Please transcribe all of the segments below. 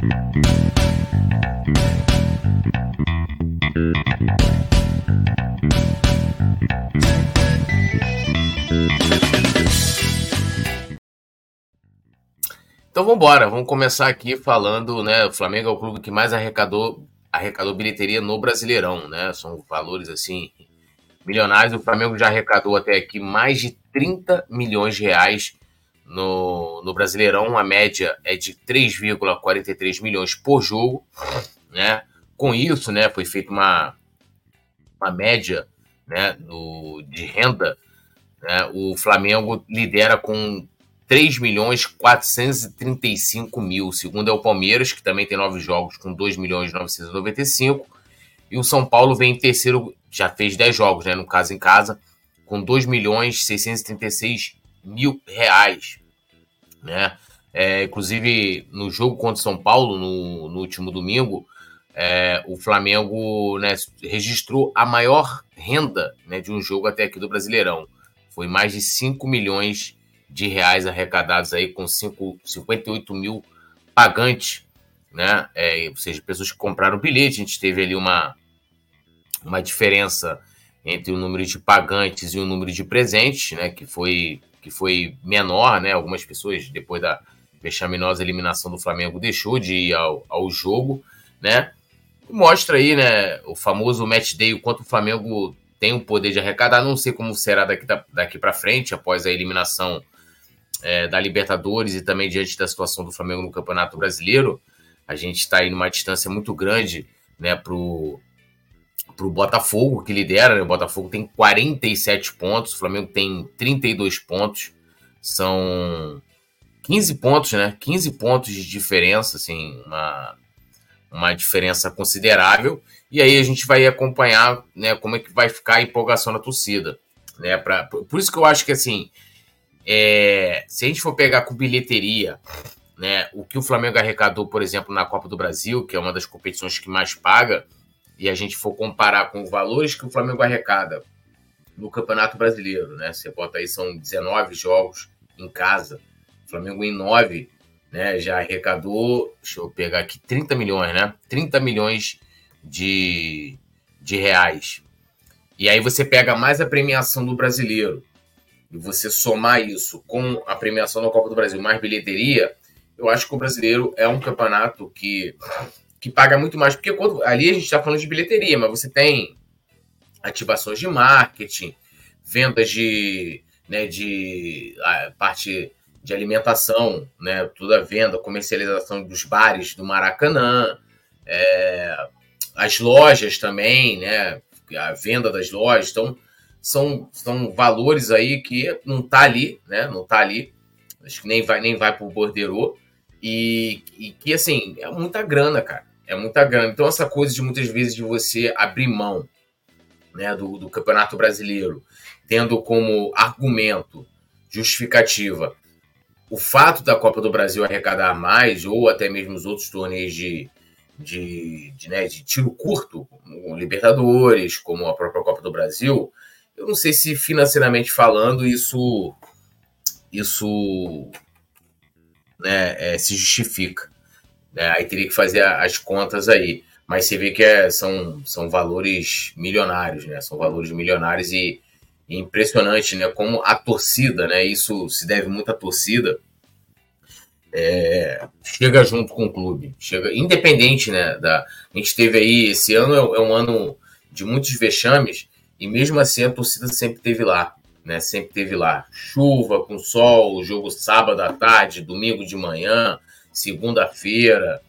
Então vamos embora, vamos começar aqui falando, né? O Flamengo é o clube que mais arrecadou, arrecadou bilheteria no Brasileirão, né? São valores assim milionários. O Flamengo já arrecadou até aqui mais de 30 milhões de reais no, no Brasileirão. A média é de 3,43 milhões por jogo, né? Com isso, né, foi feita uma, uma média né, no, de renda. Né? O Flamengo lidera com 3 milhões 435 mil. Segundo é o Palmeiras, que também tem nove jogos com 2 milhões 995. E o São Paulo vem em terceiro, já fez 10 jogos, né? No caso em casa, com 2 milhões 636 mil reais. Né? É, inclusive, no jogo contra o São Paulo, no, no último domingo, é, o Flamengo né, registrou a maior renda né, de um jogo até aqui do Brasileirão. Foi mais de 5 milhões de reais arrecadados aí com 5, 58 mil pagantes, né? É, ou seja, pessoas que compraram bilhete. A gente teve ali uma, uma diferença entre o número de pagantes e o número de presentes, né? Que foi, que foi menor, né? Algumas pessoas, depois da vexaminosa eliminação do Flamengo, deixou de ir ao, ao jogo, né? mostra aí, né, o famoso match day, o quanto o Flamengo tem o poder de arrecadar. Não sei como será daqui, daqui para frente, após a eliminação é, da Libertadores e também diante da situação do Flamengo no Campeonato Brasileiro. A gente está aí numa distância muito grande né, para o Botafogo, que lidera. Né? O Botafogo tem 47 pontos, o Flamengo tem 32 pontos. São 15 pontos, né? 15 pontos de diferença, assim, uma, uma diferença considerável. E aí a gente vai acompanhar né, como é que vai ficar a empolgação da torcida. Né, pra, por isso que eu acho que assim, é, se a gente for pegar com bilheteria, né, o que o Flamengo arrecadou, por exemplo, na Copa do Brasil, que é uma das competições que mais paga, e a gente for comparar com os valores que o Flamengo arrecada no Campeonato Brasileiro, né? Você bota aí, são 19 jogos em casa. O Flamengo em 9 né, já arrecadou, deixa eu pegar aqui, 30 milhões, né? 30 milhões de, de reais. E aí você pega mais a premiação do brasileiro e você somar isso com a premiação da Copa do Brasil, mais bilheteria, eu acho que o brasileiro é um campeonato que, que paga muito mais. Porque quando, ali a gente está falando de bilheteria, mas você tem ativações de marketing, vendas de, né, de a parte de alimentação, né, toda a venda, comercialização dos bares do Maracanã, é, as lojas também, né, a venda das lojas, então são, são valores aí que não tá ali, né, não tá ali, acho que nem vai nem vai pro borderô e, e que assim é muita grana, cara, é muita grana. Então essa coisa de muitas vezes de você abrir mão, né, do, do Campeonato Brasileiro, tendo como argumento justificativa o fato da Copa do Brasil arrecadar mais, ou até mesmo os outros torneios de, de, de, né, de tiro curto, como Libertadores, como a própria Copa do Brasil, eu não sei se financeiramente falando isso isso né, é, se justifica. Né? Aí teria que fazer as contas aí. Mas você vê que é, são, são valores milionários, né? São valores milionários e impressionante, né? Como a torcida, né? Isso se deve muito à torcida. É, chega junto com o clube, chega independente, né? Da, a gente teve aí esse ano é, é um ano de muitos vexames e mesmo assim a torcida sempre teve lá, né? Sempre teve lá, chuva com sol, jogo sábado à tarde, domingo de manhã, segunda-feira,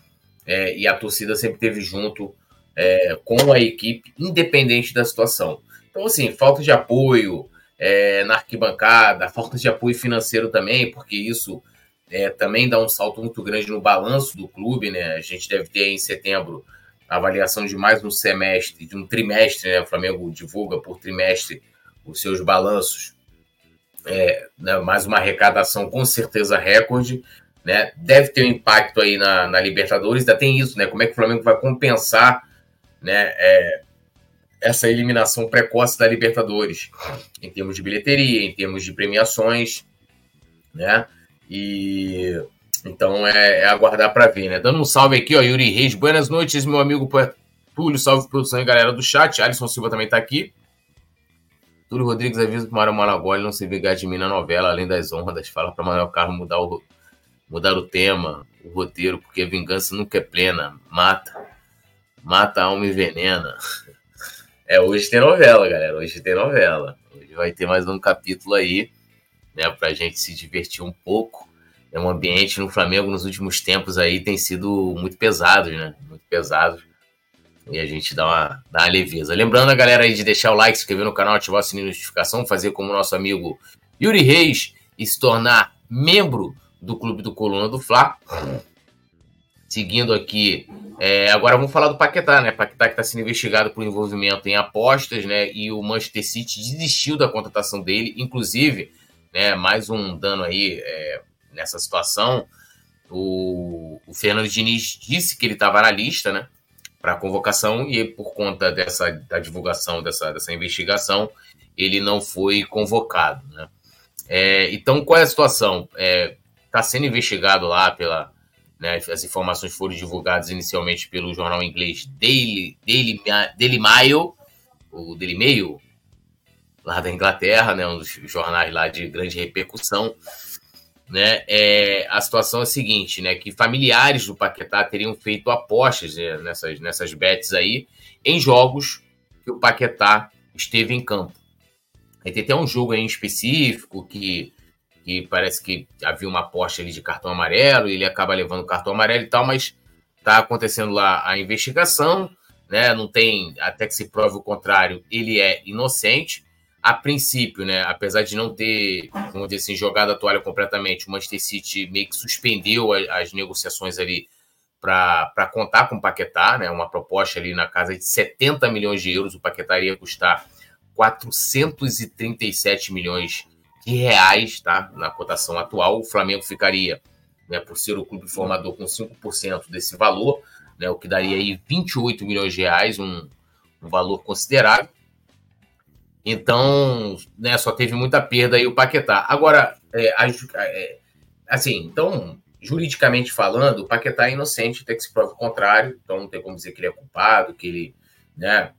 é, e a torcida sempre teve junto é, com a equipe, independente da situação. Então, assim, falta de apoio é, na arquibancada, falta de apoio financeiro também, porque isso é, também dá um salto muito grande no balanço do clube, né? A gente deve ter em setembro a avaliação de mais um semestre, de um trimestre, né? O Flamengo divulga por trimestre os seus balanços. É, né? Mais uma arrecadação com certeza recorde, né? Deve ter um impacto aí na, na Libertadores, ainda tem isso, né? Como é que o Flamengo vai compensar, né? É, essa eliminação precoce da Libertadores, em termos de bilheteria, em termos de premiações, né? E, Então é, é aguardar para ver, né? Dando um salve aqui, ó, Yuri Reis. Boas noites, meu amigo Túlio. Salve produção e galera do chat. Alisson Silva também tá aqui. Túlio Rodrigues avisa que Mário Malagoli não se vingar de mim na novela, além das honras. Fala para Manuel Carlos mudar o, mudar o tema, o roteiro, porque a vingança nunca é plena. Mata. Mata a alma e venena. É, hoje tem novela, galera. Hoje tem novela. Hoje vai ter mais um capítulo aí, né, pra gente se divertir um pouco. É um ambiente no Flamengo nos últimos tempos aí tem sido muito pesado, né? Muito pesado. E a gente dá uma, dá uma leveza. Lembrando a galera aí de deixar o like, se inscrever no canal, ativar o sininho de notificação, fazer como nosso amigo Yuri Reis e se tornar membro do Clube do Coluna do Fla. Seguindo aqui, é, agora vamos falar do Paquetá, né? Paquetá que está sendo investigado por envolvimento em apostas, né? E o Manchester City desistiu da contratação dele, inclusive, né? Mais um dano aí é, nessa situação. O, o Fernando Diniz disse que ele estava na lista, né? Para convocação e por conta dessa da divulgação dessa, dessa investigação, ele não foi convocado, né? É, então, qual é a situação? É, tá sendo investigado lá pela né? As informações foram divulgadas inicialmente pelo jornal inglês Daily, Daily, Daily Mail, o Daily Mail, lá da Inglaterra, né? um dos jornais lá de grande repercussão. Né? É, a situação é a seguinte, né? Que familiares do Paquetá teriam feito apostas né? nessas, nessas bets aí em jogos que o Paquetá esteve em campo. Aí tem até um jogo em específico que que parece que havia uma aposta ali de cartão amarelo, e ele acaba levando o cartão amarelo e tal, mas está acontecendo lá a investigação, né? Não tem, até que se prove o contrário, ele é inocente. A princípio, né, apesar de não ter, vamos dizer assim, jogado a toalha completamente, o Manchester City meio que suspendeu as, negociações ali para contar com o Paquetá, né, uma proposta ali na casa de 70 milhões de euros, o Paquetá iria custar 437 milhões de reais, tá? Na cotação atual, o Flamengo ficaria, né, por ser o clube formador, com 5% desse valor, né, o que daria aí 28 milhões de reais, um, um valor considerável. Então, né, só teve muita perda aí o Paquetá. Agora, é, a, é, assim, então, juridicamente falando, o Paquetá é inocente, tem que se prova o contrário, então não tem como dizer que ele é culpado, que ele, né,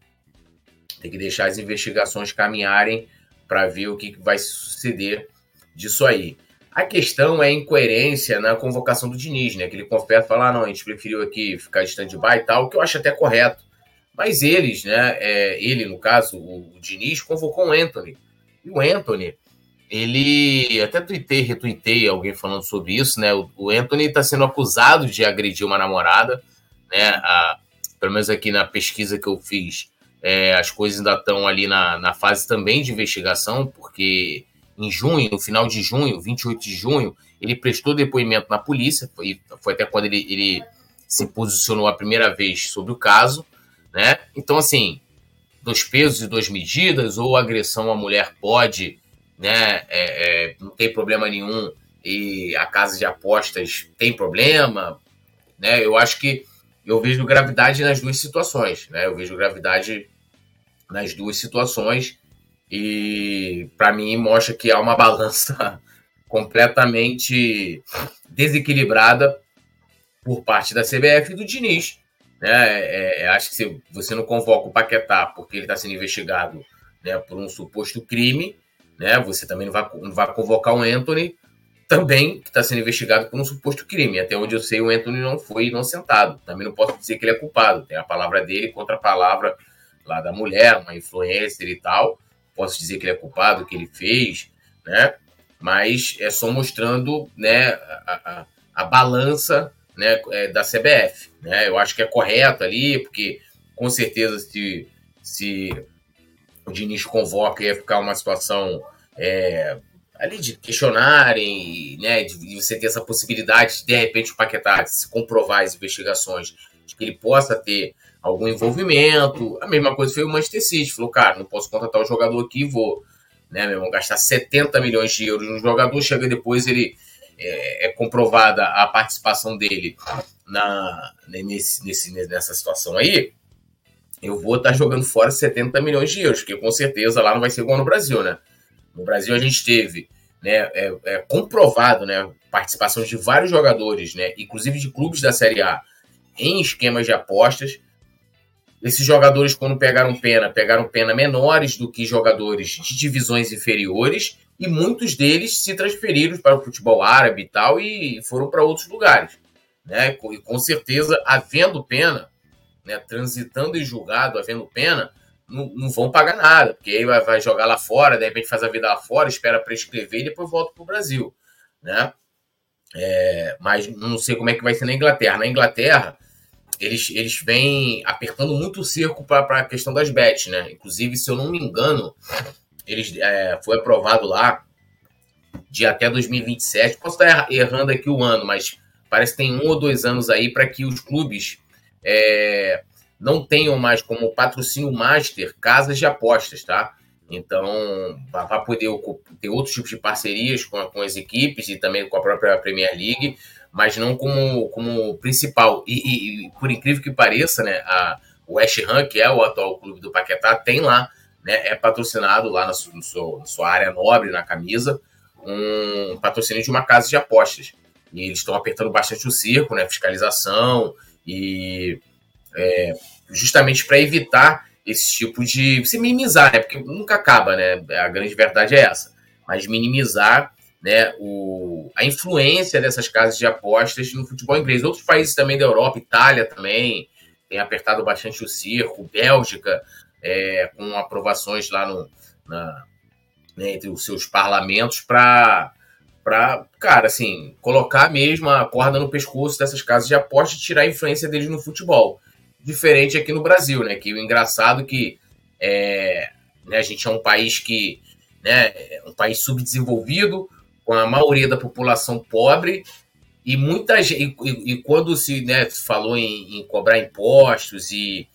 tem que deixar as investigações caminharem para ver o que vai suceder disso aí. A questão é a incoerência na convocação do Diniz, né? Que ele confessa, falar, ah, não, a gente preferiu aqui ficar de stand-by e tal, que eu acho até correto. Mas eles, né? É, ele, no caso, o, o Diniz, convocou o Anthony. E o Anthony, ele até tuitei, retuitei alguém falando sobre isso, né? O, o Anthony está sendo acusado de agredir uma namorada, né? A, pelo menos aqui na pesquisa que eu fiz, é, as coisas ainda estão ali na, na fase também de investigação, porque em junho, no final de junho, 28 de junho, ele prestou depoimento na polícia, foi, foi até quando ele, ele se posicionou a primeira vez sobre o caso, né? Então, assim, dois pesos e duas medidas, ou agressão à mulher pode, né? É, é, não tem problema nenhum, e a casa de apostas tem problema, né? Eu acho que eu vejo gravidade nas duas situações, né? Eu vejo gravidade nas duas situações e para mim mostra que há uma balança completamente desequilibrada por parte da CBF e do Diniz. Né? É, é, acho que se você não convoca o Paquetá porque ele está sendo investigado né, por um suposto crime, né, você também não vai, não vai convocar o Anthony também que está sendo investigado por um suposto crime. Até onde eu sei, o Anthony não foi inocentado. Também não posso dizer que ele é culpado. Tem a palavra dele contra a palavra lá da mulher, uma influencer e tal. Posso dizer que ele é culpado, que ele fez, né? Mas é só mostrando né, a, a, a balança né, é, da CBF. Né? Eu acho que é correto ali, porque com certeza se, se o Diniz convoca ia ficar uma situação é, ali de questionarem, né, de, você ter essa possibilidade de, de repente, o Paquetá se comprovar as investigações, de que ele possa ter algum envolvimento. A mesma coisa foi o Manchester City. Falou, cara, não posso contratar o jogador aqui, vou né, meu irmão, gastar 70 milhões de euros no jogador, chega depois ele é, é comprovada a participação dele na, nesse, nesse, nessa situação aí, eu vou estar jogando fora 70 milhões de euros, porque com certeza lá não vai ser igual no Brasil, né? No Brasil a gente teve né, é, é comprovado, né, participação de vários jogadores, né, inclusive de clubes da Série A, em esquemas de apostas. Esses jogadores, quando pegaram pena, pegaram pena menores do que jogadores de divisões inferiores, e muitos deles se transferiram para o futebol árabe e tal, e foram para outros lugares. Né? E com certeza, havendo pena, né, transitando em julgado, havendo pena, não, não vão pagar nada, porque aí vai, jogar lá fora, de repente faz a vida lá fora, espera prescrever e depois volta para o Brasil. Né? É, mas não sei como é que vai ser na Inglaterra. Na Inglaterra, eles, eles vêm apertando muito o cerco para a questão das bets, né? Inclusive, se eu não me engano, eles é, foi aprovado lá de até 2027. Posso estar errando aqui o ano, mas parece que tem um ou dois anos aí para que os clubes é, não tenham mais como patrocínio master casas de apostas, tá? Então, vai poder ter outros tipos de parcerias com, com as equipes e também com a própria Premier League, mas não como, como principal. E, e, e por incrível que pareça, né, a, o West Ham, que é o atual clube do Paquetá, tem lá, né, é patrocinado lá na, sua, na sua área nobre, na camisa, um patrocínio de uma casa de apostas. E eles estão apertando bastante o circo, né, fiscalização e é, justamente para evitar esse tipo de. se minimizar, né? Porque nunca acaba, né? A grande verdade é essa. Mas minimizar né, o, a influência dessas casas de apostas no futebol inglês. Outros países também da Europa, Itália também, tem apertado bastante o circo, Bélgica, é, com aprovações lá no, na, né, entre os seus parlamentos para para, cara, assim, colocar mesmo a corda no pescoço dessas casas de apostas e tirar a influência deles no futebol. Diferente aqui no Brasil, né? Que o engraçado é que é, né, a gente é um país que, né, é um país subdesenvolvido, com a maioria da população pobre, e muita gente, e, e quando se né, falou em, em cobrar impostos e,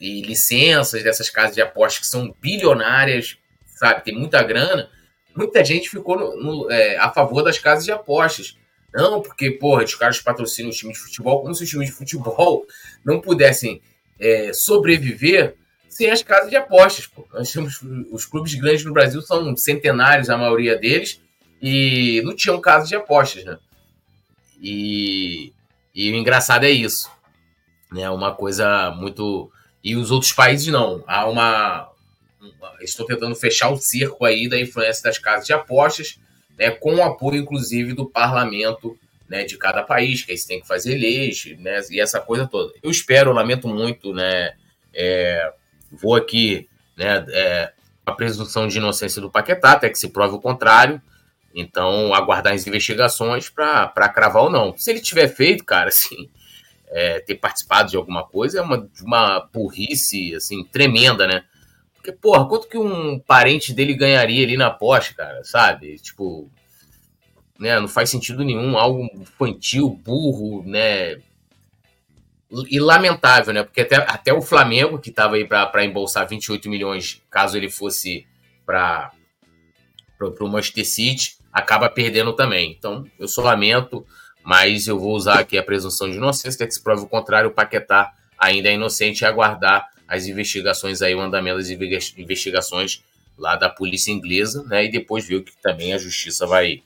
e licenças dessas casas de apostas que são bilionárias, sabe, tem muita grana, muita gente ficou no, no, é, a favor das casas de apostas. Não, porque, porra, os caras patrocinam os times de futebol, como se os times de futebol não pudessem é, sobreviver sem as casas de apostas. Pô. Nós temos os clubes grandes no Brasil são centenários, a maioria deles, e não tinham casas de apostas, né? E, e o engraçado é isso. Né? Uma coisa muito. E os outros países não. Há uma, estou tentando fechar o cerco aí da influência das casas de apostas, né, com o apoio, inclusive, do parlamento né, de cada país, que aí você tem que fazer leis, né, e essa coisa toda. Eu espero, lamento muito, né, é, vou aqui, né, é, a presunção de inocência do Paquetá, até que se prove o contrário, então aguardar as investigações para cravar ou não. Se ele tiver feito, cara, assim, é, ter participado de alguma coisa é uma, uma burrice, assim, tremenda, né, porque, porra, quanto que um parente dele ganharia ali na aposta, cara, sabe? Tipo, né, não faz sentido nenhum, algo infantil, burro, né? E lamentável, né? Porque até, até o Flamengo, que estava aí para embolsar 28 milhões, caso ele fosse para o Manchester City, acaba perdendo também. Então, eu só lamento, mas eu vou usar aqui a presunção de inocência, até que se prove o contrário, o Paquetá ainda é inocente e aguardar as investigações aí, o andamento das investigações lá da polícia inglesa, né? E depois ver o que também a justiça vai,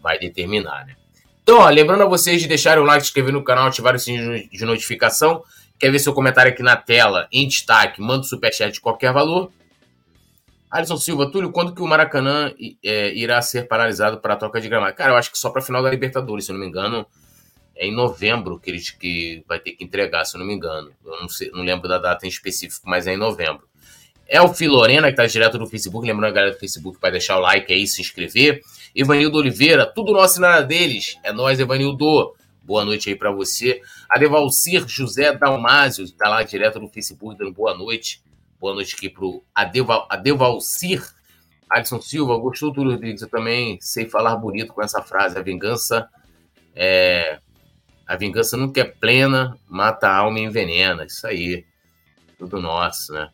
vai determinar, né? Então, ó, lembrando a vocês de deixarem o like, se inscrever no canal, ativar o sininho de notificação. Quer ver seu comentário aqui na tela, em destaque, manda o superchat de qualquer valor. Alisson Silva, Túlio, quando que o Maracanã é, irá ser paralisado para a troca de gramado? Cara, eu acho que só para a final da Libertadores, se eu não me engano é em novembro que ele que vai ter que entregar, se eu não me engano. Eu não, sei, não lembro da data em específico, mas é em novembro. É o Filorena, que está direto do Facebook. Lembrando a galera do Facebook para deixar o like aí, se inscrever. Evanildo Oliveira, tudo nosso e nada deles. É nós, Evanildo. Boa noite aí para você. Adevalcir José Dalmásio, está lá direto no Facebook, dando boa noite. Boa noite aqui pro Adeval, Adevalcir. Alisson Silva, gostou do Rodrigues? Eu também sei falar bonito com essa frase. A vingança é, a vingança nunca é plena, mata a alma e envenena. Isso aí. Tudo nosso, né?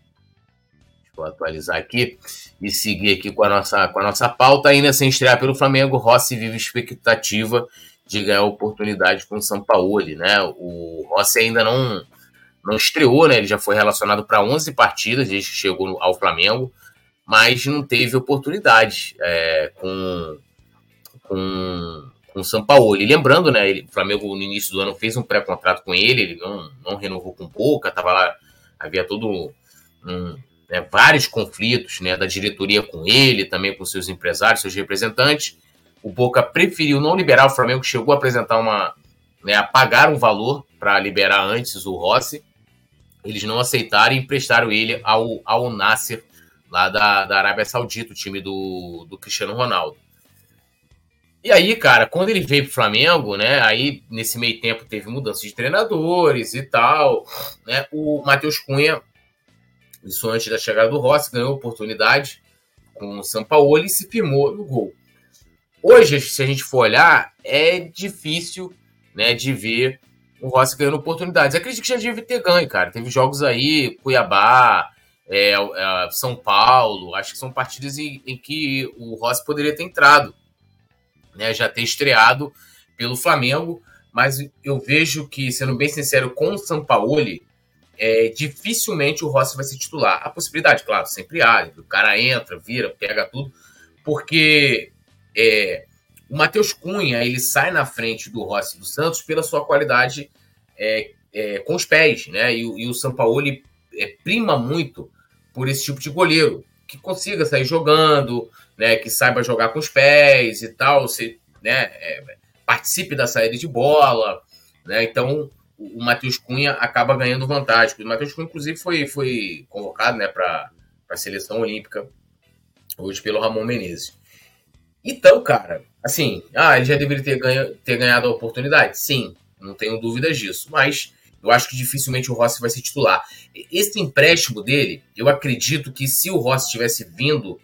Eu atualizar aqui e seguir aqui com a nossa, com a nossa pauta. Ainda sem estrear pelo Flamengo, Rossi vive expectativa de ganhar oportunidade com o São Paulo, né? O Rossi ainda não, não estreou, né? Ele já foi relacionado para 11 partidas desde que chegou ao Flamengo, mas não teve oportunidade é, com com, com o São Paulo. E lembrando, né, ele, o Flamengo no início do ano fez um pré-contrato com ele, ele não, não renovou com Boca, tava lá, havia todo um, né, vários conflitos né, da diretoria com ele, também com seus empresários, seus representantes. O Boca preferiu não liberar, o Flamengo chegou a apresentar uma. Né, a pagar um valor para liberar antes o Rossi. Eles não aceitaram e emprestaram ele ao, ao Nasser, lá da, da Arábia Saudita, o time do, do Cristiano Ronaldo. E aí, cara, quando ele veio pro Flamengo, né? Aí, nesse meio tempo, teve mudança de treinadores e tal. Né? O Matheus Cunha isso antes da chegada do Rossi, ganhou oportunidade com o São Paulo e se firmou no gol. Hoje, se a gente for olhar, é difícil né, de ver o Rossi ganhando oportunidades. Acredito que já deve ter ganho, cara. Teve jogos aí, Cuiabá, é, é, São Paulo, acho que são partidas em, em, que o Rossi poderia ter entrado, né, já ter estreado pelo Flamengo, mas eu vejo que, sendo bem sincero, com o São Paulo, é, dificilmente o Rossi vai ser titular. A possibilidade, claro, sempre há. O cara entra, vira, pega tudo, porque é, o Matheus Cunha ele sai na frente do Rossi do Santos pela sua qualidade é, é com os pés, né? E, e o Sampaoli é, prima muito por esse tipo de goleiro que consiga sair jogando, né? Que saiba jogar com os pés e tal, se, né? É, participe da saída de bola, né? Então o Matheus Cunha acaba ganhando vantagem. O Matheus Cunha, inclusive, foi, foi convocado né, para a seleção olímpica hoje pelo Ramon Menezes. Então, cara, assim, ah, ele já deveria ter, ganho, ter ganhado a oportunidade? Sim, não tenho dúvidas disso. Mas eu acho que dificilmente o Rossi vai ser titular. Esse empréstimo dele, eu acredito que se o Rossi tivesse vindo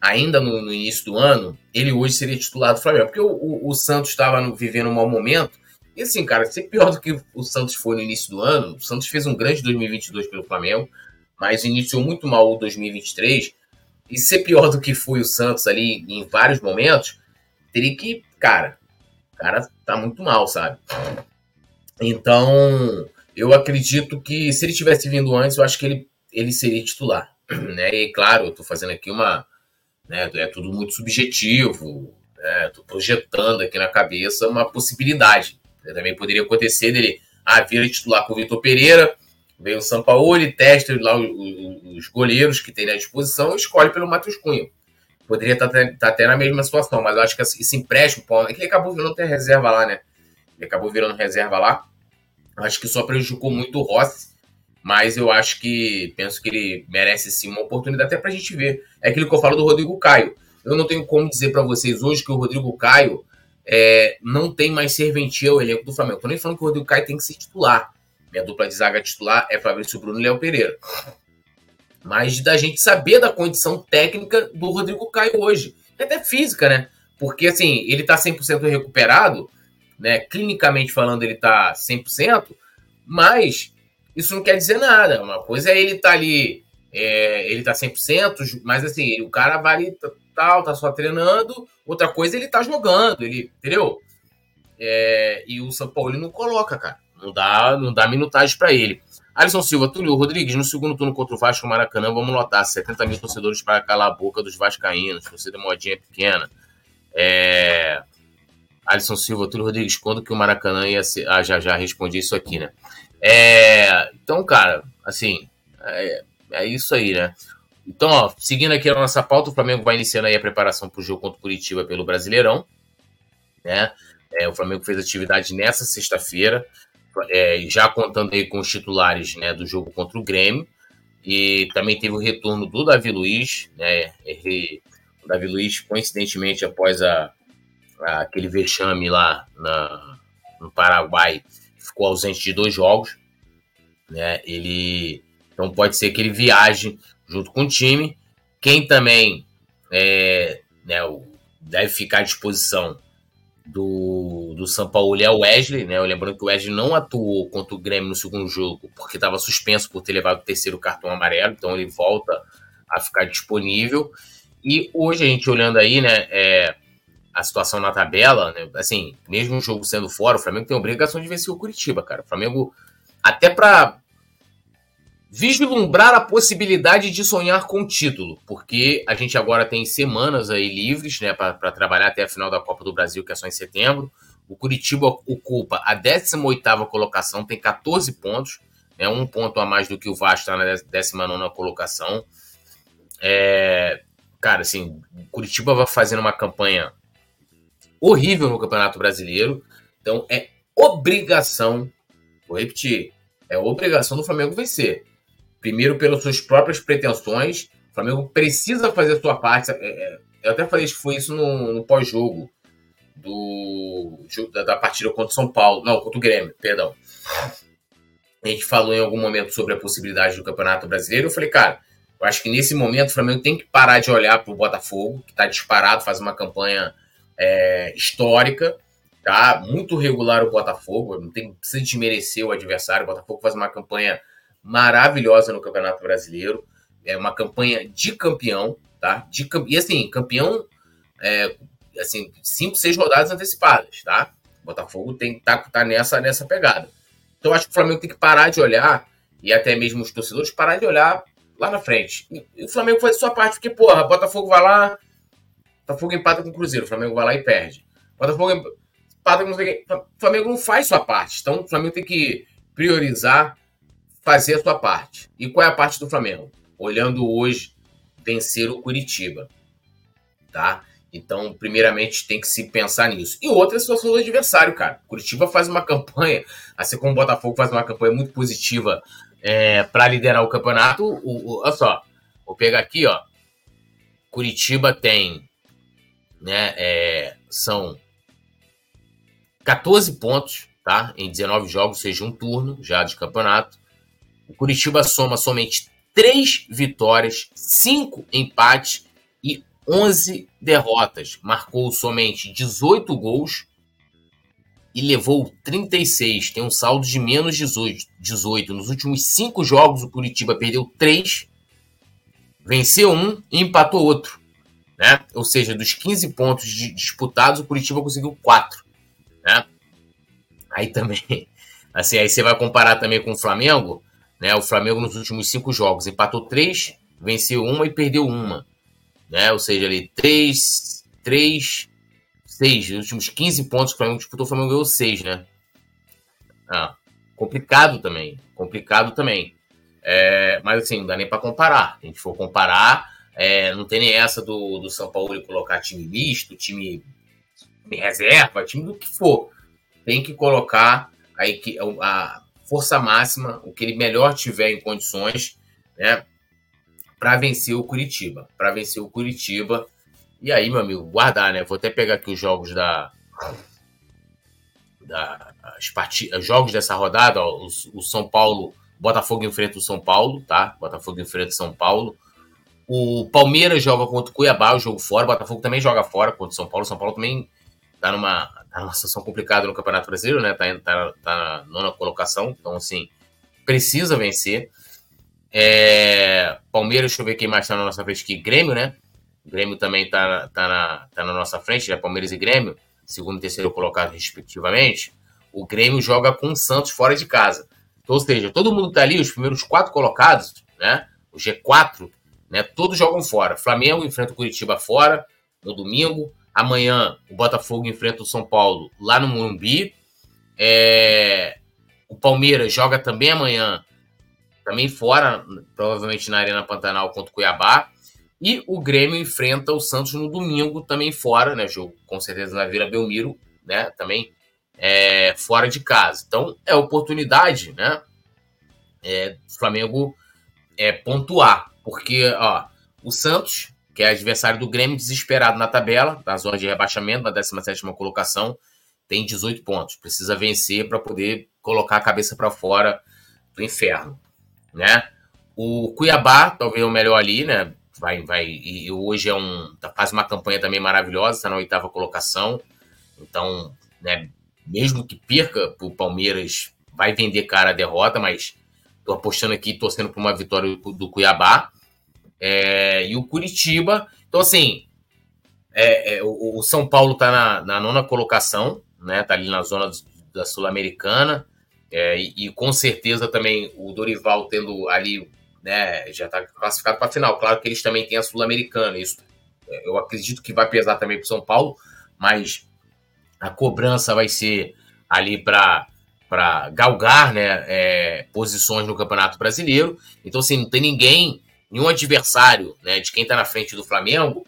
ainda no, no início do ano, ele hoje seria titular do Flamengo. Porque o, o, o Santos estava vivendo um mau momento e assim, cara, ser pior do que o Santos foi no início do ano, o Santos fez um grande 2022 pelo Flamengo, mas iniciou muito mal o 2023. E ser pior do que foi o Santos ali em vários momentos, teria que, cara, o cara tá muito mal, sabe? Então, eu acredito que se ele tivesse vindo antes, eu acho que ele, ele seria titular. Né? E claro, eu tô fazendo aqui uma. Né, é tudo muito subjetivo, né? tô projetando aqui na cabeça uma possibilidade. Também poderia acontecer dele ah, vir titular com o Vitor Pereira, vem o São Paulo, ele testa lá os, os goleiros que tem à disposição e escolhe pelo Matheus Cunha. Poderia estar, tá tá até na mesma situação, mas eu acho que esse empréstimo, é que ele acabou virando ter reserva lá, né? Ele acabou virando reserva lá. Acho que só prejudicou muito o Rossi, mas eu acho que penso que ele merece sim uma oportunidade até para a gente ver. É aquilo que eu falo do Rodrigo Caio. Eu não tenho como dizer para vocês hoje que o Rodrigo Caio é, não tem mais serventia ao elenco do Flamengo. Tô nem falando que o Rodrigo Caio tem que ser titular. Minha dupla de zaga titular é Fabrício Bruno e Léo Pereira. Mas da gente saber da condição técnica do Rodrigo Caio hoje. Até física, né? Porque assim, ele tá 100% recuperado, né? Clinicamente falando, ele tá 100%, mas isso não quer dizer nada. Uma coisa é ele tá ali, é, ele tá 100%, mas assim, o cara vai tal, tá só treinando. Outra coisa, ele tá jogando, ele, entendeu? É, e o São Paulo não coloca, cara. Não dá, não dá minutagem para ele. Alisson Silva, Túlio Rodrigues, no segundo turno contra o Vasco Maracanã, vamos lotar 70 mil torcedores para calar a boca dos vascaínos, você da modinha pequena. É... Alisson Silva, Túlio Rodrigues, quando que o Maracanã ia ser... Ah, já, já respondi isso aqui, né? É... Então, cara, assim, é, é isso aí, né? Então, ó, seguindo aqui a nossa pauta, o Flamengo vai iniciando aí a preparação para o jogo contra o Curitiba pelo Brasileirão. Né? É, o Flamengo fez atividade nessa sexta-feira, é, já contando aí com os titulares né, do jogo contra o Grêmio. E também teve o retorno do Davi Luiz, né? o Davi Luiz, coincidentemente, após a, a, aquele vexame lá na, no Paraguai, ficou ausente de dois jogos. Né? Ele, então pode ser que ele viaje junto com o time. Quem também é, né, deve ficar à disposição do, do São Paulo é o Wesley, né? Lembrando que o Wesley não atuou contra o Grêmio no segundo jogo porque estava suspenso por ter levado o terceiro cartão amarelo, então ele volta a ficar disponível. E hoje a gente olhando aí, né, é, a situação na tabela, né, assim, mesmo o jogo sendo fora, o Flamengo tem obrigação de vencer o Curitiba, cara. O Flamengo, até para vislumbrar a possibilidade de sonhar com o título, porque a gente agora tem semanas aí livres, né, para trabalhar até a final da Copa do Brasil, que é só em setembro. O Curitiba ocupa a 18ª colocação, tem 14 pontos, é né, um ponto a mais do que o Vasco está na 19ª colocação. É, cara, assim, o Curitiba vai fazendo uma campanha horrível no Campeonato Brasileiro, então é obrigação, vou repetir, é obrigação do Flamengo vencer. Primeiro, pelas suas próprias pretensões. O Flamengo precisa fazer a sua parte. É, é, eu até falei que foi isso no, no pós-jogo do da, da, partida contra o São Paulo. Não, contra o Grêmio, perdão. A gente falou em algum momento sobre a possibilidade do Campeonato Brasileiro. Eu falei, cara, eu acho que nesse momento o Flamengo tem que parar de olhar para o Botafogo, que está disparado, faz uma campanha é, histórica, tá? Muito regular o Botafogo, não tem precisa desmerecer o adversário. O Botafogo faz uma campanha maravilhosa no Campeonato Brasileiro. É uma campanha de campeão, tá? De, e assim, campeão, é, assim, cinco, seis rodadas antecipadas, tá? O Botafogo tem que tá, tá nessa, nessa pegada. Então acho que o Flamengo tem que parar de olhar, e até mesmo os torcedores, parar de olhar lá na frente. E, o Flamengo faz a sua parte, porque, porra, Botafogo vai lá, Botafogo empata com o Cruzeiro, o Flamengo vai lá e perde. Botafogo empata com o Flamengo não faz sua parte. Então o Flamengo tem que priorizar fazer a sua parte. E qual é a parte do Flamengo? Olhando hoje, vencer o Curitiba. Tá? Então, primeiramente, tem que se pensar nisso. E outra é a situação do adversário, cara. Curitiba faz uma campanha, assim como o Botafogo faz uma campanha muito positiva é, para liderar o campeonato. O, o, olha só, vou pegar aqui, ó. Curitiba tem, né, é, são 14 pontos, tá? Em 19 jogos, seja um turno já de campeonato. O Curitiba soma somente 3 vitórias, 5 empates e 11 derrotas. Marcou somente 18 gols e levou 36. Tem um saldo de menos 18. 18. Nos últimos 5 jogos, o Curitiba perdeu 3, venceu um e empatou outro. Né? Ou seja, dos 15 pontos disputados, o Curitiba conseguiu 4. Né? Aí também, assim, aí você vai comparar também com o Flamengo. Né? O Flamengo nos últimos cinco jogos empatou três, venceu uma e perdeu uma. Né? Ou seja, ali três, três, seis. Nos últimos 15 pontos que o Flamengo disputou, o Flamengo ganhou seis, né? Ah, complicado também. Complicado também. É, mas assim, não dá nem para comparar. Se a gente for comparar, é, não tem nem essa do, do São Paulo colocar time misto, time, time reserva, time do que for. Tem que colocar aí a, força máxima, o que ele melhor tiver em condições, né, para vencer o Curitiba, para vencer o Curitiba. E aí, meu amigo, guardar, né? Vou até pegar aqui os jogos da da as partidas, jogos dessa rodada, ó, o, o São Paulo, Botafogo enfrenta o São Paulo, tá? Botafogo enfrenta o São Paulo. O Palmeiras joga contra o Cuiabá, o jogo fora. O Botafogo também joga fora contra o São Paulo. O São Paulo também tá numa, tá numa situação complicada no Campeonato Brasileiro, né? Tá, tá, tá na nona colocação, então, assim, precisa vencer. É, Palmeiras, deixa eu ver quem mais tá na nossa frente aqui. Grêmio, né? Grêmio também tá, tá, na, tá na nossa frente, né? Palmeiras e Grêmio, segundo e terceiro colocado, respectivamente. O Grêmio joga com o Santos fora de casa. Então, ou seja, todo mundo tá ali, os primeiros quatro colocados, né? O G4, né? Todos jogam fora. Flamengo enfrenta o Curitiba fora no domingo. Amanhã o Botafogo enfrenta o São Paulo lá no Morumbi. É... O Palmeiras joga também amanhã, também fora, provavelmente na Arena Pantanal contra o Cuiabá. E o Grêmio enfrenta o Santos no domingo, também fora, né? Jogo com certeza na Vila Belmiro, né? Também é, fora de casa. Então é oportunidade, né? É, Flamengo é, pontuar, porque ó, o Santos que é adversário do Grêmio, desesperado na tabela, na zona de rebaixamento, na 17 colocação, tem 18 pontos. Precisa vencer para poder colocar a cabeça para fora do inferno, né? O Cuiabá, talvez o melhor ali, né? Vai, vai, e hoje é um, tá, faz uma campanha também maravilhosa, está na oitava colocação. Então, né, mesmo que perca o Palmeiras, vai vender cara a derrota, mas tô apostando aqui, torcendo por uma vitória do Cuiabá. É, e o Curitiba. Então, assim, é, é, o, o, São Paulo está na, na, nona colocação, né? Tá ali na zona da Sul-Americana. É, e, e, com certeza também o Dorival tendo ali, né, já está classificado para a final. Claro que eles também têm a Sul-Americana, isso é, eu acredito que vai pesar também para o São Paulo, mas a cobrança vai ser ali para para galgar né, é, posições no Campeonato Brasileiro. Então, assim, não tem ninguém, nenhum adversário né, de quem está na frente do Flamengo,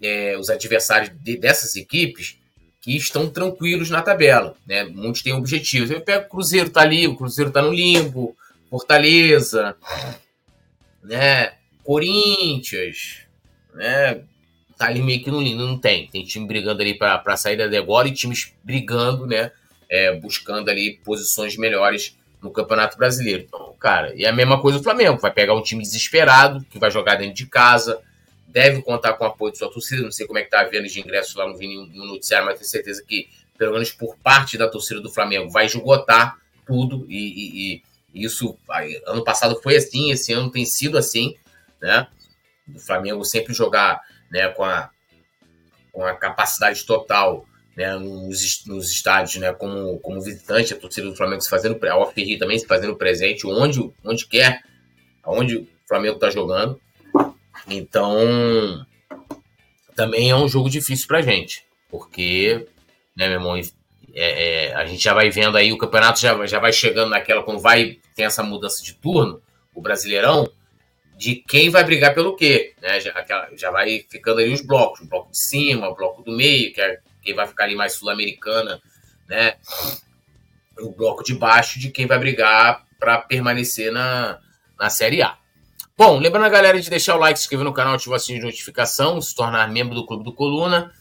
é, os adversários de, dessas equipes, que estão tranquilos na tabela. Né? Muitos têm objetivos. Eu pego o Cruzeiro, tá ali, o Cruzeiro tá no limbo, Fortaleza, né? Corinthians, né? Tá ali meio que no limbo, não tem. Tem time brigando ali para sair da agora e times brigando, né? é, buscando ali posições melhores no Campeonato Brasileiro. Então, cara, e a mesma coisa o Flamengo, vai pegar um time desesperado, que vai jogar dentro de casa, deve contar com o apoio de sua torcida, não sei como é que tá a venda de ingressos lá, no vi no noticiário, mas tenho certeza que, pelo menos por parte da torcida do Flamengo, vai esgotar tudo e, e, e isso, ano passado foi assim, esse ano tem sido assim, né? O Flamengo sempre jogar né, com, a, com a capacidade total né, nos, nos estádios, né, como, como visitante, a torcida do Flamengo se fazendo, a UFRJ também se fazendo presente, onde, onde quer, aonde o Flamengo está jogando. Então, também é um jogo difícil para gente, porque, né, meu irmão, é, é, a gente já vai vendo aí, o campeonato já, já vai chegando naquela, quando vai, tem essa mudança de turno, o Brasileirão, de quem vai brigar pelo quê, né, já, já vai ficando aí os blocos, o bloco de cima, o bloco do meio, que é quem vai ficar ali mais sul-americana, né? O bloco de baixo de quem vai brigar para permanecer na, na Série A. Bom, lembrando a galera de deixar o like, se inscrever no canal, ativar o sininho de notificação, se tornar membro do Clube do Coluna.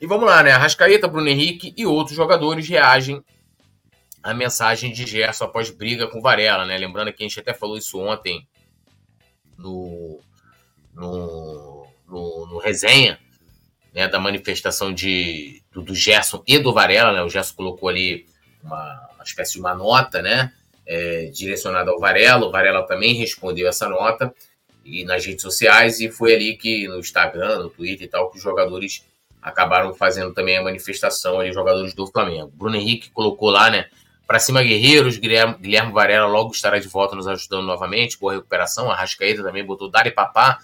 E vamos lá, né? Arrascaeta, Bruno Henrique e outros jogadores reagem à mensagem de Gerson após briga com Varela, né? Lembrando que a gente até falou isso ontem no, no, no, no resenha, né, da manifestação de, do, do, Gerson e do Varela, né? O Gerson colocou ali uma, uma espécie de uma nota, né? É, direcionada ao Varela. O Varela também respondeu essa nota e nas redes sociais e foi ali que no Instagram, no Twitter e tal, que os jogadores acabaram fazendo também a manifestação ali, os jogadores do Flamengo. Bruno Henrique colocou lá, né? Para cima, Guerreiros, Guilherme, Guilherme Varela logo estará de volta nos ajudando novamente. Boa recuperação. A Rascaeta também botou Dari Papá,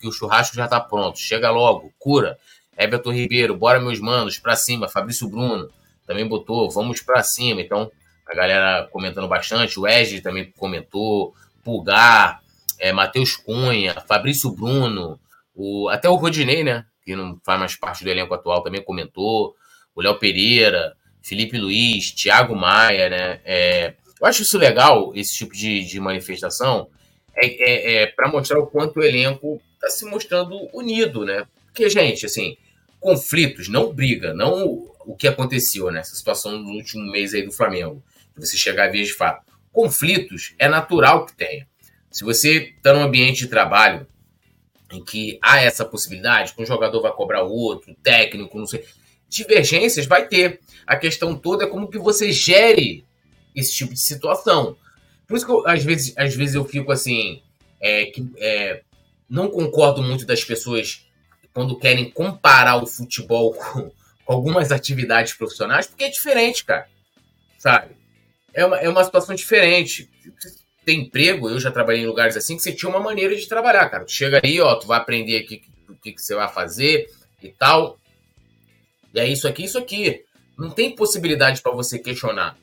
que o churrasco já está pronto. Chega logo, cura. Everton Ribeiro, bora meus manos, pra cima. Fabrício Bruno também botou, vamos pra cima. Então, a galera comentando bastante. O Ed também comentou. Pulgar, é, Matheus Cunha, Fabrício Bruno, o, até o Rodinei, né? Que não faz mais parte do elenco atual, também comentou. O Léo Pereira, Felipe Luiz, Thiago Maia, né? É, eu acho isso legal, esse tipo de, de manifestação, é, é, é para mostrar o quanto o elenco está se mostrando unido, né? Porque, gente, assim, conflitos, não briga, não o que aconteceu nessa situação no último mês aí do Flamengo, de você chegar a vez de fato. Conflitos é natural que tenha. Se você está num ambiente de trabalho em que há essa possibilidade, que um jogador vai cobrar outro, técnico, não sei, divergências vai ter. A questão toda é como que você gere esse tipo de situação. Por isso que eu, às vezes, às vezes eu fico assim, é, que, é, não concordo muito das pessoas quando querem comparar o futebol com, algumas atividades profissionais, porque é diferente, cara. Sabe? É uma, é uma situação diferente. Tem emprego, eu já trabalhei em lugares assim, que você tinha uma maneira de trabalhar, cara. Tu chega aí, ó, tu vai aprender aqui o que, que você vai fazer e tal. E é isso aqui, isso aqui. Não tem possibilidade para você questionar.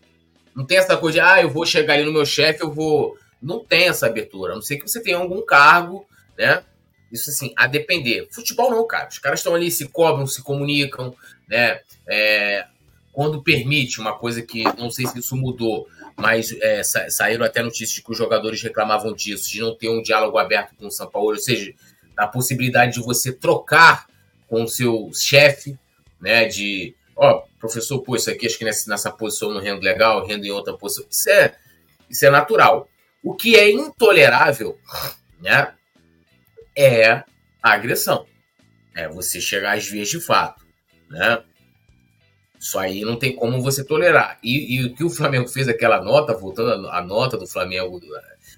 Não tem essa coisa de, ah, eu vou chegar ali no meu chefe, eu vou. Não tem essa abertura. A não ser que você tenha algum cargo, né? Isso assim, a depender. Futebol não, cara. Os caras estão ali, se cobram, se comunicam, né? É, quando permite uma coisa que não sei se isso mudou, mas é, sa saíram até notícias de que os jogadores reclamavam disso, de não ter um diálogo aberto com o São Paulo, ou seja, a possibilidade de você trocar com o seu chefe, né? De, ó, professor, pô, isso aqui acho que nessa, nessa posição não rendo legal, rendo em outra posição. Isso é, isso é natural. O que é intolerável, né? É a agressão. É você chegar às vias de fato, né? Isso aí não tem como você tolerar. E, e o que o Flamengo fez, aquela nota, voltando à nota do Flamengo,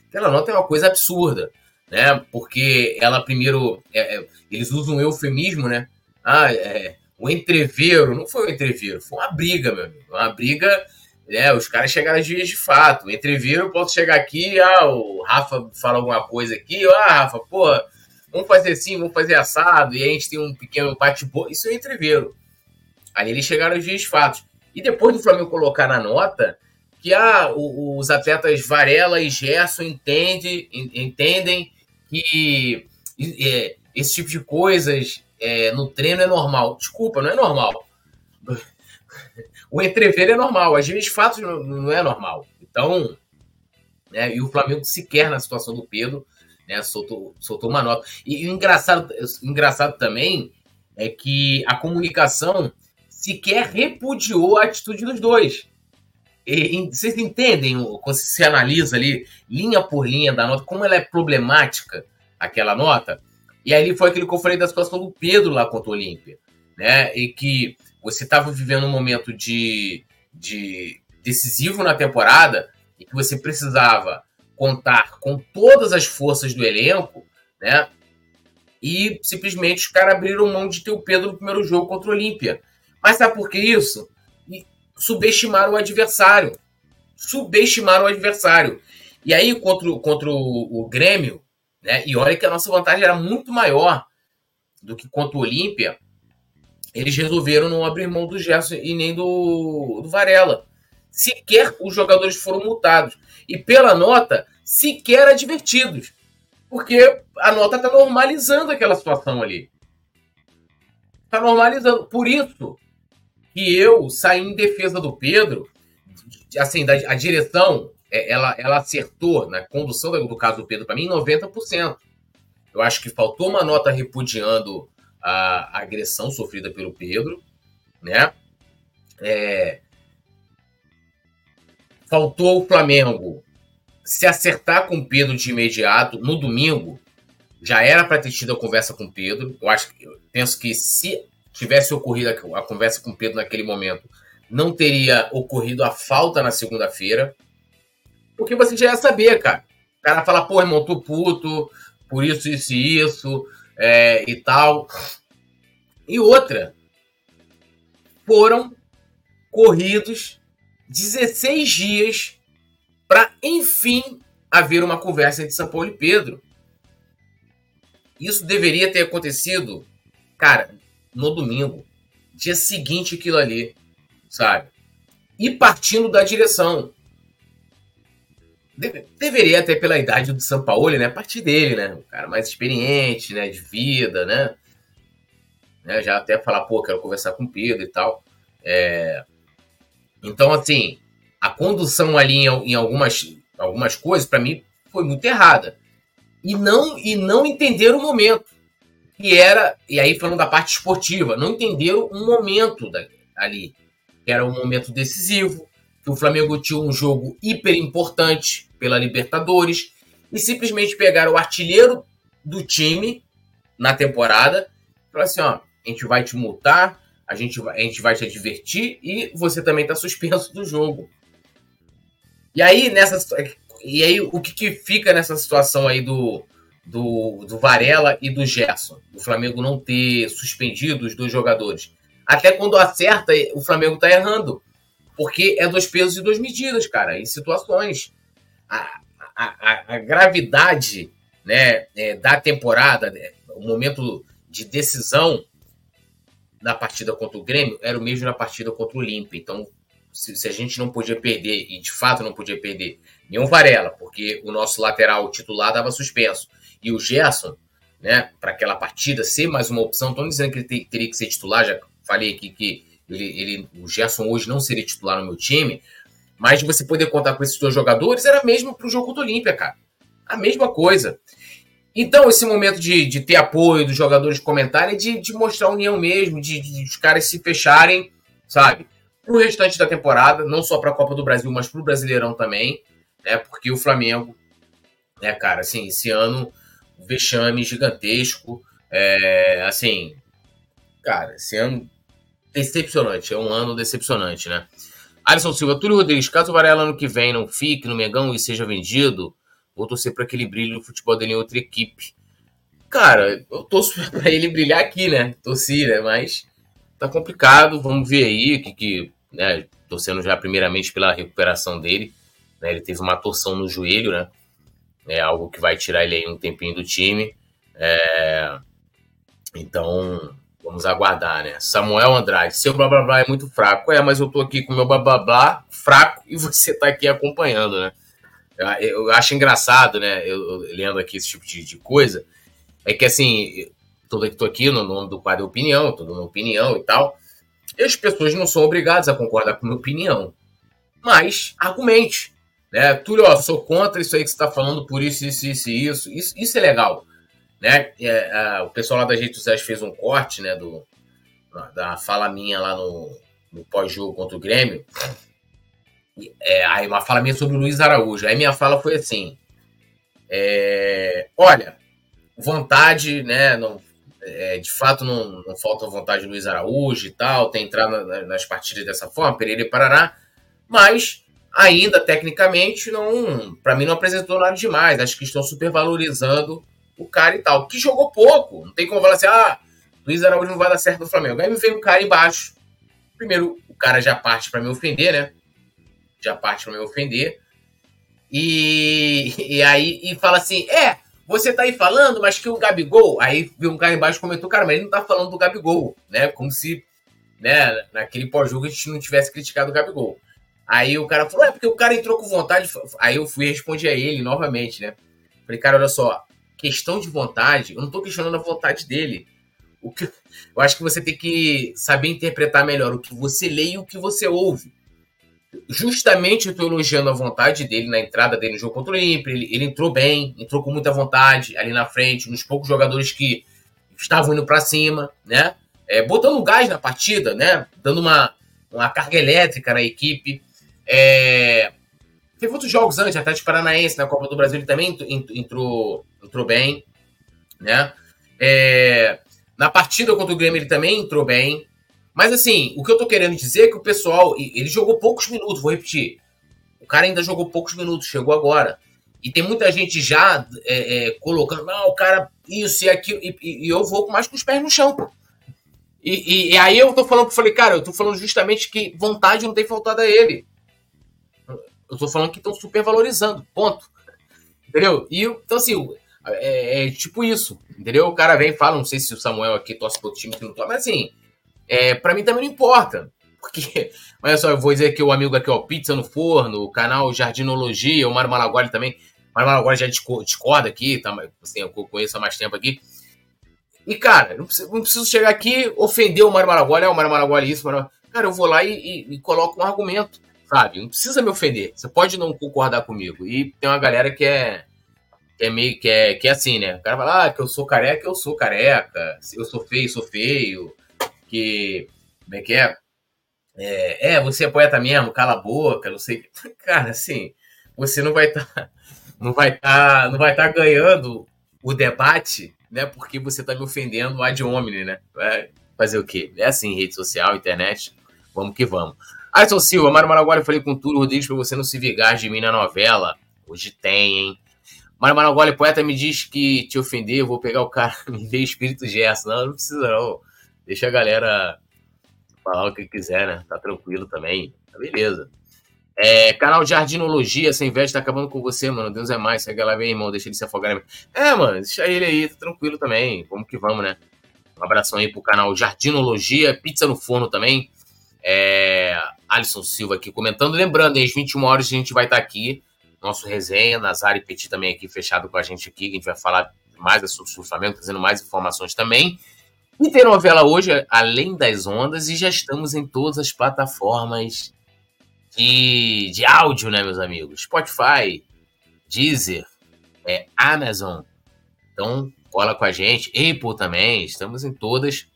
aquela nota é uma coisa absurda, né? Porque ela primeiro, é, é, eles usam um eufemismo, né? Ah, é, o entreveiro, não foi o entreveiro, foi uma briga, meu amigo. Uma briga É, os caras chegaram às dias de fato. Entreviro, eu posso chegar aqui, ah, o Rafa fala alguma coisa aqui, ah, Rafa, pô, vamos fazer assim, vamos fazer assado, e a gente tem um pequeno bate-boca. Isso é entreveiro. Aí eles chegaram aos dias de fato. E depois do Flamengo colocar na nota que ah, os atletas Varela e Gerson entende, entendem que é, esse tipo de coisas é, no treino é normal. Desculpa, não é normal. O entrever é normal, às vezes fatos não, não é normal. Então, né, e o Flamengo sequer na situação do Pedro, né, soltou, soltou uma nota. E, o engraçado, engraçado também é que a comunicação sequer repudiou a atitude dos dois. E, vocês entendem quando se analisa ali, linha por linha da nota, como ela é problemática, aquela nota? E aí foi aquele que eu falei da situação do Pedro lá contra o Olímpia, né? E que você estava vivendo um momento de, de decisivo na temporada e que você precisava contar com todas as forças do elenco, né? E simplesmente os caras abriram mão de ter o Pedro no primeiro jogo contra o Olímpia. Mas sabe por que isso? Subestimaram o adversário. Subestimaram o adversário. E aí, contra, contra o, o Grêmio, né? E olha que a nossa vantagem era muito maior do que contra o Olímpia. Eles resolveram não abrir mão do Gerson e nem do, do Varela. Sequer os jogadores foram multados. E pela nota, sequer advertidos. Porque a nota está normalizando aquela situação ali. Está normalizando. Por isso que eu saí em defesa do Pedro. Assim, da, a direção é, ela, ela acertou na condução do caso do Pedro, para mim, 90%. Eu acho que faltou uma nota repudiando a, agressão sofrida pelo Pedro, né? É, faltou o Flamengo se acertar com o Pedro de imediato no domingo. Já era para ter tido a conversa com o Pedro. Eu acho eu penso que se tivesse ocorrido a, conversa com o Pedro naquele momento, não teria ocorrido a falta na segunda-feira. Porque você já ia saber, cara. O cara fala, pô, irmão, tô puto, por isso, isso e isso, é, e tal. E outra, foram corridos 16 dias para, enfim, haver uma conversa entre São Paulo e Pedro. Isso deveria ter acontecido, cara, no domingo. Dia seguinte aquilo ali, sabe? E partindo da direção. Deve, deveria até pela idade do São Paulo, né? A partir dele, né? Um cara mais experiente, né? De vida, né? né? Já até falar, pô, quero conversar com o Pedro e tal. É... Então, assim, a condução ali em, em algumas, algumas coisas, para mim, foi muito errada. E não, e não entenderam o momento. Que era, e aí falando da parte esportiva, não entenderam um momento da, ali. Que era um momento decisivo, que o Flamengo tinha um jogo hiper importante pela Libertadores e simplesmente pegaram o artilheiro do time na temporada e falaram assim: ó, a gente vai te multar, a gente vai, a gente vai te divertir e você também está suspenso do jogo. E aí, nessa e aí o que, que fica nessa situação aí do, do, do Varela e do Gerson? O Flamengo não ter suspendido os dois jogadores. Até quando acerta, o Flamengo tá errando. Porque é dois pesos e duas medidas, cara, em situações. A, a, a, gravidade né, é, da temporada, né, o momento de decisão na partida contra o Grêmio era o mesmo na partida contra o Olímpia. Então, se, se, a gente não podia perder, e de fato não podia perder, nenhum Varela, porque o nosso lateral titular estava suspenso, e o Gerson, né, para aquela partida ser mais uma opção, estão dizendo que ele teria que ser titular, já falei aqui que ele, ele, o Gerson hoje não seria titular no meu time, mas você poder contar com esses dois jogadores era mesmo para o jogo do Olímpia, cara. A mesma coisa. Então, esse momento de, de ter apoio dos jogadores comentarem, de, de mostrar união mesmo, de, de os caras se fecharem, sabe? Para o restante da temporada, não só para a Copa do Brasil, mas para o Brasileirão também, né? Porque o Flamengo, né, cara, assim, esse ano, vexame gigantesco, é, assim, cara, esse ano decepcionante. É um ano decepcionante, né? Alisson Silva, Túlio Rodrigues, caso Varela ano que vem não fique no Megão e seja vendido, vou torcer para que ele brilhe no futebol dele em outra equipe. Cara, eu torço para ele brilhar aqui, né? Torci, né? Mas tá complicado, vamos ver aí que, que né? torcendo já primeiramente pela recuperação dele. Né? Ele teve uma torção no joelho, né? É algo que vai tirar ele aí um tempinho do time. É... Então, vamos aguardar, né? Samuel Andrade, seu blá blá blá é muito fraco. É, mas eu tô aqui com meu blá blá blá fraco e você tá aqui acompanhando, né? Eu, eu acho engraçado, né? Eu, eu, lendo aqui esse tipo de, de coisa. É que assim, tô, tô aqui no nome do quadro Opinião, tô dando opinião e tal. E as pessoas não são obrigadas a concordar com a minha opinião. Mas argumente. Né? Túlio, ó, sou contra isso aí que você está falando por isso, isso, isso, isso. Isso, isso é legal. Né? É, é, o pessoal lá das redes sociais fez um corte né, do, da fala minha lá no, no pós-jogo contra o Grêmio. É, aí uma fala minha sobre o Luiz Araújo. Aí minha fala foi assim: é, olha, vontade, né? Não, é, de fato, não, não falta vontade do Luiz Araújo e tal, tem entrado na, nas partidas dessa forma, Pereira e Parará, mas ainda tecnicamente não, para mim não apresentou nada demais. Acho que estão supervalorizando o cara e tal, que jogou pouco. Não tem como falar assim, ah, Luiz Araújo não vai dar certo no Flamengo. Aí me vem um cara embaixo. Primeiro, o cara já parte para me ofender, né? Já parte para me ofender. E, e aí e fala assim: é, você tá aí falando, mas que o Gabigol. Aí viu um cara embaixo comentou, cara, mas ele não tá falando do Gabigol, né? Como se, né, naquele pós-jogo a gente não tivesse criticado o Gabigol. Aí o cara falou, é porque o cara entrou com vontade. Aí eu fui responder a ele novamente, né? Falei, cara, olha só, questão de vontade, eu não tô questionando a vontade dele. O que, eu acho que você tem que saber interpretar melhor o que você lê e o que você ouve justamente eu tô elogiando a vontade dele na entrada dele no jogo contra o Inter. Ele, ele, entrou bem, entrou com muita vontade ali na frente, nos poucos jogadores que estavam indo para cima, né? É, botando gás na partida, né? Dando uma, uma carga elétrica na equipe. É... Teve outros jogos antes, até de Paranaense na Copa do Brasil, ele também entrou, entrou bem, né? É... Na partida contra o Grêmio ele também entrou bem, mas assim, o que eu tô querendo dizer é que o pessoal. Ele jogou poucos minutos, vou repetir. O cara ainda jogou poucos minutos, chegou agora. E tem muita gente já é, é, colocando, não, o cara, isso e aquilo. E, e, eu vou mais com os pés no chão, pô. E, e, e, aí eu tô falando, falei, cara, eu tô falando justamente que vontade não tem faltado a ele. Eu tô falando que estão supervalorizando, ponto. Entendeu? E então, assim, é, é, tipo isso, entendeu? O cara vem e fala, não sei se o Samuel aqui torce pro time que não torce, mas assim, é, para mim também não importa. Porque, olha só, eu vou dizer que o amigo aqui, ó, Pizza no Forno, o canal Jardinologia, o Mário Malaguari também. O Mário Malaguari já discorda aqui, tá? Assim, eu conheço há mais tempo aqui. E, cara, não preciso, não preciso chegar aqui ofender o Mário Malaguari, é o Mário Malaguari isso, Mário... Cara, eu vou lá e, e, e, coloco um argumento, sabe? Não precisa me ofender. Você pode não concordar comigo. E tem uma galera que é, é meio que é, que é assim, né? O cara fala, ah, que eu sou careca, eu sou careca. Eu sou feio, sou feio que. Como é que é? É, é você é poeta mesmo, cala a boca, não sei. Cara, assim, você não vai estar. Tá, não vai estar. Tá, não vai tá ganhando o debate, né? Porque você está me ofendendo ad hominem, né? Vai fazer o quê? É assim, rede social, internet. Vamos que vamos. Ayrton Silva, Mário Maraguari, eu falei com o Túlio Rodrigues pra você não se vigar de mim na novela. Hoje tem, hein? Mário Maraguari, poeta, me diz que te ofender, eu vou pegar o cara, me dê espírito gesto. Não, não precisa não. Deixa a galera falar o que quiser, né? Tá tranquilo também. Tá beleza. É, canal Jardinologia, sem inveja, tá acabando com você, mano. Deus é mais. Segue lá, vem, irmão. Deixa ele se afogar. É, mano, deixa ele aí, tá tranquilo também. Vamos que vamos, né? Um abração aí pro canal Jardinologia, Pizza no Forno também. É, Alisson Silva aqui comentando. Lembrando, às 21 horas a gente vai estar tá aqui. Nosso resenha, Nazar e Petit também aqui fechado com a gente aqui. A gente vai falar mais sobre o Flamengo, trazendo mais informações também. E tem novela hoje, além das ondas, e já estamos em todas as plataformas de, de áudio, né, meus amigos? Spotify, Deezer, é, Amazon. Então, cola com a gente. Apple também, estamos em todas.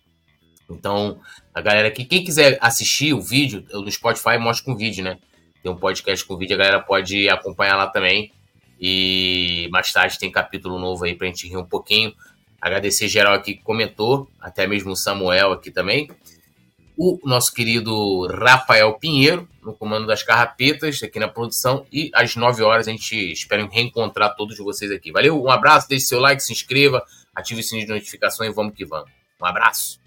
Então, a galera aqui, quem quiser assistir o vídeo, no Spotify mostra com vídeo, né? Tem um podcast com vídeo, a galera pode acompanhar lá também. E mais tarde tem capítulo novo aí pra gente rir um pouquinho. Agradecer geral aqui que comentou, até mesmo o Samuel aqui também. O nosso querido Rafael Pinheiro, no comando das carrapetas, aqui na produção. E às 9 horas a gente espera reencontrar todos vocês aqui. Valeu, um abraço, deixe seu like, se inscreva, ative o sininho de notificação e vamos que vamos. Um abraço.